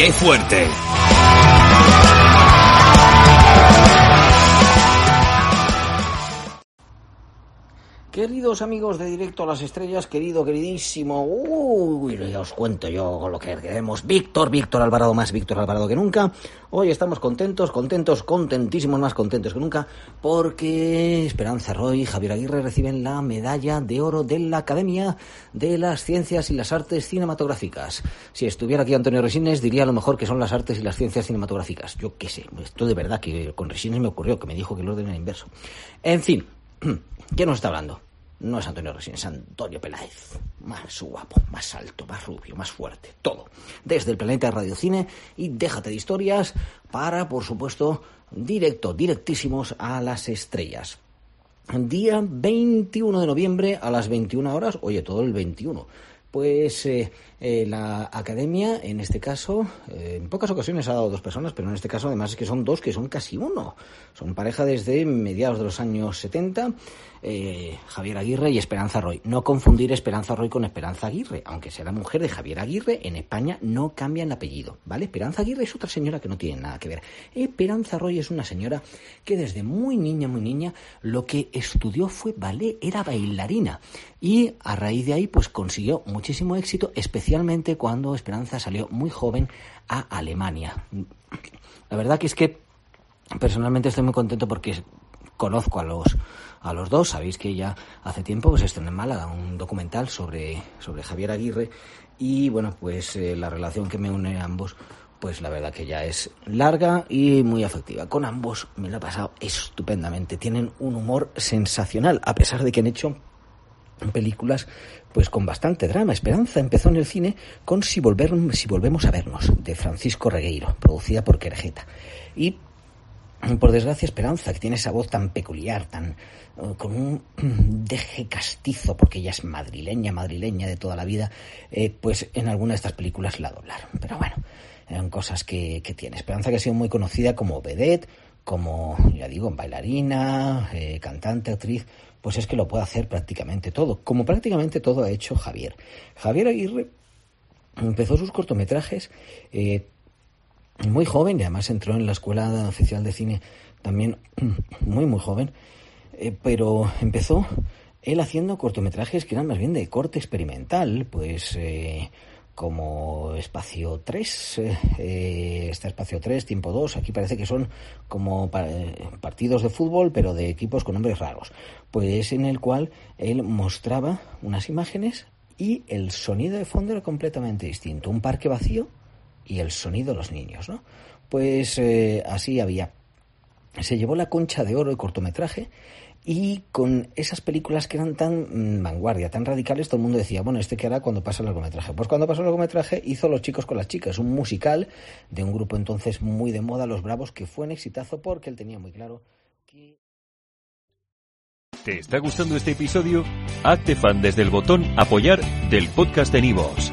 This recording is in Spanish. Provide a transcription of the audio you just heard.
¡Qué fuerte! Queridos amigos de Directo a las Estrellas, querido, queridísimo, uy, ya os cuento yo lo que queremos. Víctor, Víctor Alvarado, más Víctor Alvarado que nunca. Hoy estamos contentos, contentos, contentísimos, más contentos que nunca, porque Esperanza Roy y Javier Aguirre reciben la medalla de oro de la Academia de las Ciencias y las Artes Cinematográficas. Si estuviera aquí Antonio Resines, diría a lo mejor que son las artes y las ciencias cinematográficas. Yo qué sé, esto de verdad que con Resines me ocurrió, que me dijo que el orden era inverso. En fin. ¿Quién nos está hablando? No es Antonio Resines, es Antonio Peláez. Más guapo, más alto, más rubio, más fuerte. Todo. Desde el planeta Radiocine y déjate de historias para, por supuesto, directo, directísimos a las estrellas. Día 21 de noviembre a las 21 horas. Oye, todo el 21 pues eh, eh, la academia, en este caso, eh, en pocas ocasiones ha dado dos personas, pero en este caso además es que son dos que son casi uno. Son pareja desde mediados de los años 70, Javier Aguirre y Esperanza Roy. No confundir Esperanza Roy con Esperanza Aguirre, aunque sea la mujer de Javier Aguirre, en España no cambia el apellido, ¿vale? Esperanza Aguirre es otra señora que no tiene nada que ver. Esperanza Roy es una señora que desde muy niña, muy niña, lo que estudió fue ballet, era bailarina. Y a raíz de ahí, pues consiguió muchísimo éxito, especialmente cuando Esperanza salió muy joven a Alemania. La verdad que es que personalmente estoy muy contento porque conozco a los a los dos. Sabéis que ya hace tiempo pues estrenó en Málaga un documental sobre, sobre Javier Aguirre y bueno, pues eh, la relación que me une a ambos pues la verdad que ya es larga y muy afectiva. Con ambos me la he pasado estupendamente. Tienen un humor sensacional, a pesar de que han hecho películas pues con bastante drama. Esperanza empezó en el cine con Si, volver, si volvemos a vernos, de Francisco Regueiro, producida por Querejeta. Y por desgracia Esperanza, que tiene esa voz tan peculiar, tan eh, con un deje castizo, porque ella es madrileña, madrileña de toda la vida, eh, pues en alguna de estas películas la doblaron. Pero bueno, eran cosas que, que tiene. Esperanza que ha sido muy conocida como vedette, como, ya digo, bailarina, eh, cantante, actriz, pues es que lo puede hacer prácticamente todo, como prácticamente todo ha hecho Javier. Javier Aguirre empezó sus cortometrajes eh, muy joven y además entró en la Escuela Oficial de Cine también muy, muy joven, eh, pero empezó él haciendo cortometrajes que eran más bien de corte experimental, pues como espacio 3, eh, este espacio 3, tiempo 2, aquí parece que son como partidos de fútbol, pero de equipos con nombres raros. Pues en el cual él mostraba unas imágenes y el sonido de fondo era completamente distinto. Un parque vacío y el sonido de los niños, ¿no? Pues eh, así había. Se llevó la concha de oro el cortometraje y con esas películas que eran tan mm, vanguardia, tan radicales, todo el mundo decía, bueno, ¿este qué hará cuando pasa el largometraje? Pues cuando pasó el largometraje hizo Los chicos con las chicas, un musical de un grupo entonces muy de moda, Los Bravos, que fue un exitazo porque él tenía muy claro que... ¿Te está gustando este episodio? Hazte fan desde el botón apoyar del podcast de Nivos.